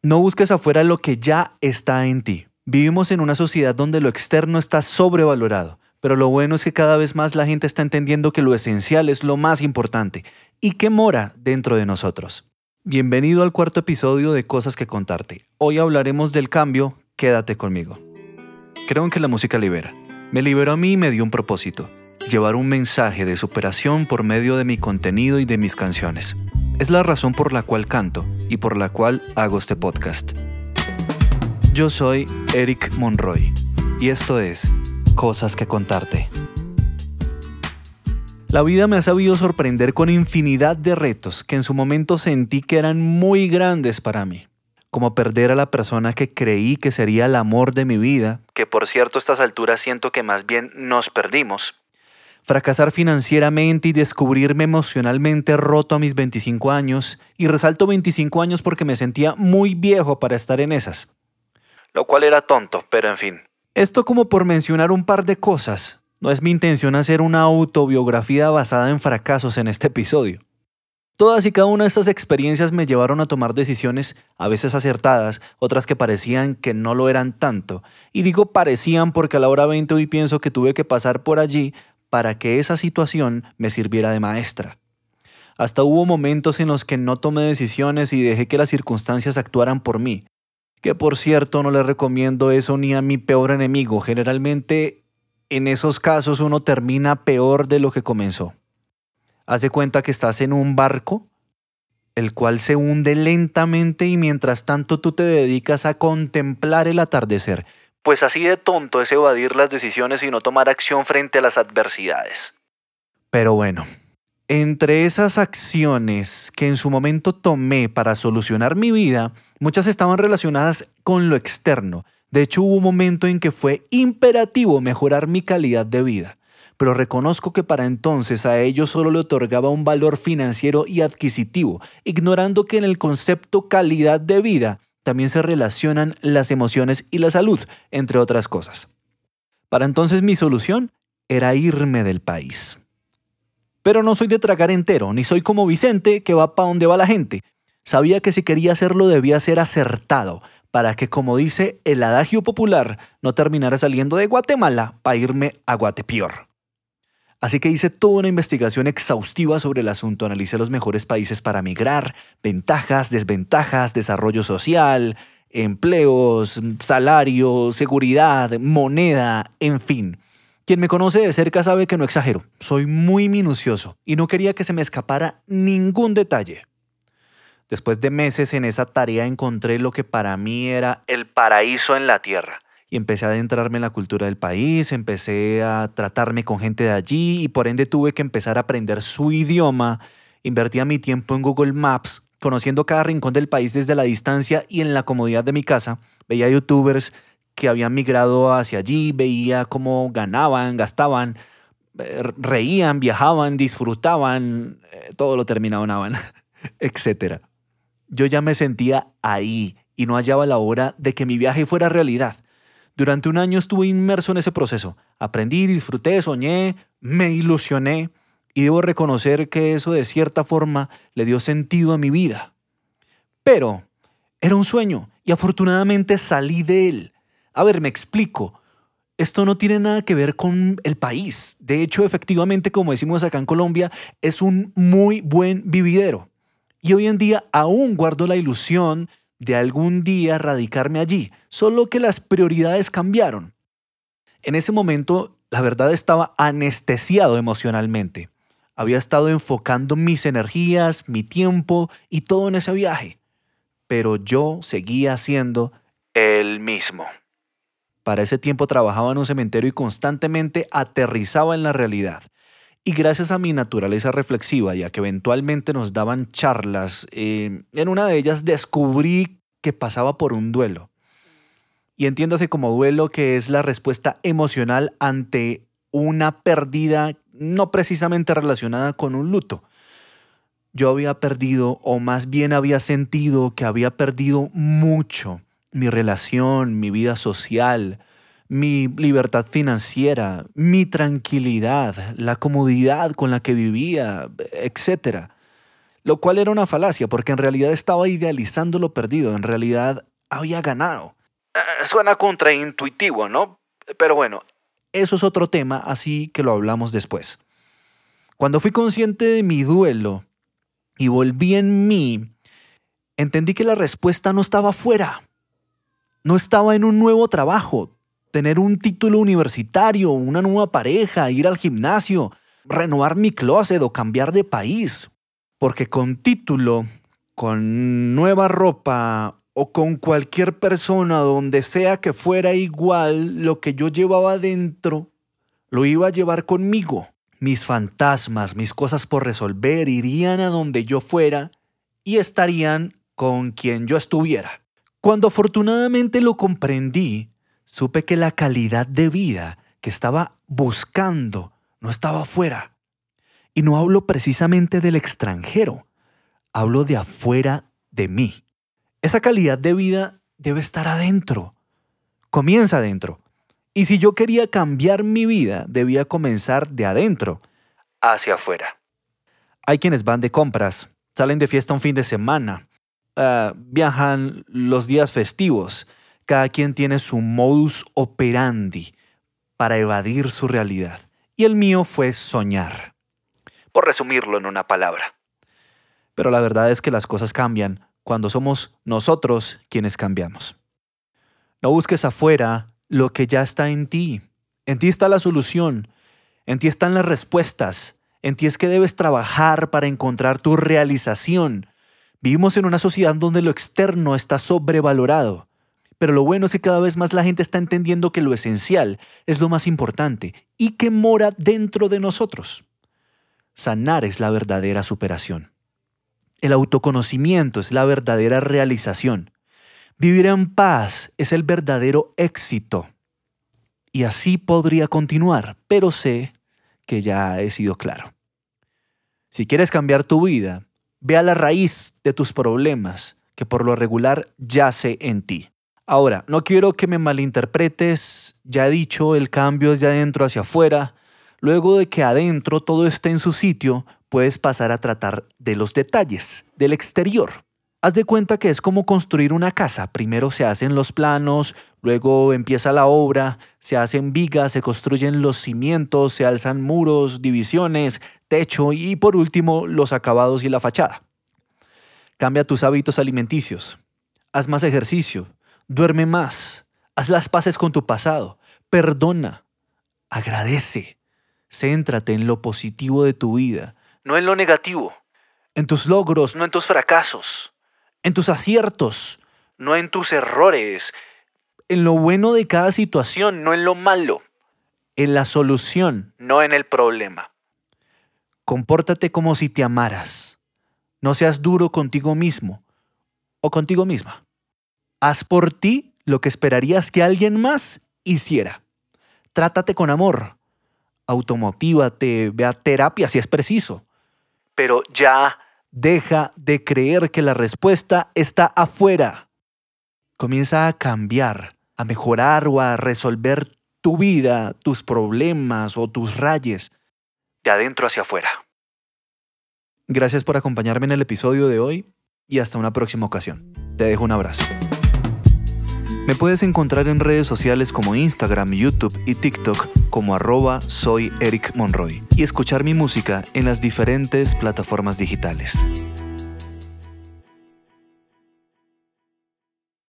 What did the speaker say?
No busques afuera lo que ya está en ti. Vivimos en una sociedad donde lo externo está sobrevalorado, pero lo bueno es que cada vez más la gente está entendiendo que lo esencial es lo más importante y que mora dentro de nosotros. Bienvenido al cuarto episodio de Cosas que contarte. Hoy hablaremos del cambio, quédate conmigo. Creo en que la música libera. Me liberó a mí y me dio un propósito, llevar un mensaje de superación por medio de mi contenido y de mis canciones. Es la razón por la cual canto y por la cual hago este podcast. Yo soy Eric Monroy y esto es Cosas que contarte. La vida me ha sabido sorprender con infinidad de retos que en su momento sentí que eran muy grandes para mí, como perder a la persona que creí que sería el amor de mi vida, que por cierto a estas alturas siento que más bien nos perdimos, fracasar financieramente y descubrirme emocionalmente roto a mis 25 años, y resalto 25 años porque me sentía muy viejo para estar en esas. Lo cual era tonto, pero en fin. Esto como por mencionar un par de cosas. No es mi intención hacer una autobiografía basada en fracasos en este episodio. Todas y cada una de estas experiencias me llevaron a tomar decisiones a veces acertadas, otras que parecían que no lo eran tanto. Y digo parecían porque a la hora 20 hoy pienso que tuve que pasar por allí para que esa situación me sirviera de maestra. Hasta hubo momentos en los que no tomé decisiones y dejé que las circunstancias actuaran por mí. Que por cierto no le recomiendo eso ni a mi peor enemigo. Generalmente en esos casos uno termina peor de lo que comenzó. Haz de cuenta que estás en un barco, el cual se hunde lentamente y mientras tanto tú te dedicas a contemplar el atardecer, pues así de tonto es evadir las decisiones y no tomar acción frente a las adversidades. Pero bueno, entre esas acciones que en su momento tomé para solucionar mi vida, muchas estaban relacionadas con lo externo. De hecho, hubo un momento en que fue imperativo mejorar mi calidad de vida, pero reconozco que para entonces a ello solo le otorgaba un valor financiero y adquisitivo, ignorando que en el concepto calidad de vida también se relacionan las emociones y la salud, entre otras cosas. Para entonces mi solución era irme del país. Pero no soy de tragar entero, ni soy como Vicente que va para donde va la gente. Sabía que si quería hacerlo debía ser acertado, para que, como dice el adagio popular, no terminara saliendo de Guatemala para irme a Guatepeor. Así que hice toda una investigación exhaustiva sobre el asunto, analicé los mejores países para migrar, ventajas, desventajas, desarrollo social, empleos, salario, seguridad, moneda, en fin. Quien me conoce de cerca sabe que no exagero, soy muy minucioso y no quería que se me escapara ningún detalle. Después de meses en esa tarea encontré lo que para mí era el paraíso en la tierra y empecé a adentrarme en la cultura del país, empecé a tratarme con gente de allí y por ende tuve que empezar a aprender su idioma. Invertía mi tiempo en Google Maps, conociendo cada rincón del país desde la distancia y en la comodidad de mi casa. Veía youtubers que habían migrado hacia allí, veía cómo ganaban, gastaban, eh, reían, viajaban, disfrutaban, eh, todo lo terminaban, etc. Yo ya me sentía ahí y no hallaba la hora de que mi viaje fuera realidad. Durante un año estuve inmerso en ese proceso. Aprendí, disfruté, soñé, me ilusioné y debo reconocer que eso de cierta forma le dio sentido a mi vida. Pero era un sueño y afortunadamente salí de él. A ver, me explico. Esto no tiene nada que ver con el país. De hecho, efectivamente, como decimos acá en Colombia, es un muy buen vividero. Y hoy en día aún guardo la ilusión de algún día radicarme allí, solo que las prioridades cambiaron. En ese momento, la verdad estaba anestesiado emocionalmente. Había estado enfocando mis energías, mi tiempo y todo en ese viaje. Pero yo seguía siendo el mismo. Para ese tiempo trabajaba en un cementerio y constantemente aterrizaba en la realidad. Y gracias a mi naturaleza reflexiva y a que eventualmente nos daban charlas, eh, en una de ellas descubrí que pasaba por un duelo. Y entiéndase como duelo que es la respuesta emocional ante una pérdida no precisamente relacionada con un luto. Yo había perdido, o más bien había sentido que había perdido mucho mi relación, mi vida social, mi libertad financiera, mi tranquilidad, la comodidad con la que vivía, etc. lo cual era una falacia porque en realidad estaba idealizando lo perdido, en realidad había ganado. Eh, suena contraintuitivo, ¿no? Pero bueno, eso es otro tema, así que lo hablamos después. Cuando fui consciente de mi duelo y volví en mí, entendí que la respuesta no estaba fuera, no estaba en un nuevo trabajo, tener un título universitario, una nueva pareja, ir al gimnasio, renovar mi closet o cambiar de país. Porque con título, con nueva ropa o con cualquier persona donde sea que fuera igual, lo que yo llevaba dentro, lo iba a llevar conmigo. Mis fantasmas, mis cosas por resolver irían a donde yo fuera y estarían con quien yo estuviera. Cuando afortunadamente lo comprendí, supe que la calidad de vida que estaba buscando no estaba afuera. Y no hablo precisamente del extranjero, hablo de afuera de mí. Esa calidad de vida debe estar adentro. Comienza adentro. Y si yo quería cambiar mi vida, debía comenzar de adentro hacia afuera. Hay quienes van de compras, salen de fiesta un fin de semana, ah, viajan los días festivos. Cada quien tiene su modus operandi para evadir su realidad. Y el mío fue soñar. Por resumirlo en una palabra. Pero la verdad es que las cosas cambian cuando somos nosotros quienes cambiamos. No busques afuera lo que ya está en ti. En ti está la solución, en ti están las respuestas, en ti es que debes trabajar para encontrar tu realización. Vivimos en una sociedad donde lo externo está sobrevalorado, pero lo bueno es que cada vez más la gente está entendiendo que lo esencial es lo más importante y que mora dentro de nosotros. Sanar es la verdadera superación. El autoconocimiento es la verdadera realización. Vivir en paz es el verdadero éxito. Y así podría continuar, pero sé que ya he sido claro. Si quieres cambiar tu vida, ve a la raíz de tus problemas, que por lo regular yace en ti. Ahora, no quiero que me malinterpretes, ya he dicho, el cambio es de adentro hacia afuera. Luego de que adentro todo esté en su sitio, puedes pasar a tratar de los detalles, del exterior. Haz de cuenta que es como construir una casa. Primero se hacen los planos, luego empieza la obra, se hacen vigas, se construyen los cimientos, se alzan muros, divisiones, techo y por último los acabados y la fachada. Cambia tus hábitos alimenticios. Haz más ejercicio. Duerme más. Haz las paces con tu pasado. Perdona. Agradece. Céntrate en lo positivo de tu vida, no en lo negativo. En tus logros, no en tus fracasos en tus aciertos, no en tus errores, en lo bueno de cada situación, no en lo malo, en la solución, no en el problema. Compórtate como si te amaras. No seas duro contigo mismo o contigo misma. Haz por ti lo que esperarías que alguien más hiciera. Trátate con amor. Automotívate, ve a terapia si es preciso. Pero ya Deja de creer que la respuesta está afuera. Comienza a cambiar, a mejorar o a resolver tu vida, tus problemas o tus rayes de adentro hacia afuera. Gracias por acompañarme en el episodio de hoy y hasta una próxima ocasión. Te dejo un abrazo. Me puedes encontrar en redes sociales como Instagram, YouTube y TikTok como arroba soy Eric Monroy y escuchar mi música en las diferentes plataformas digitales.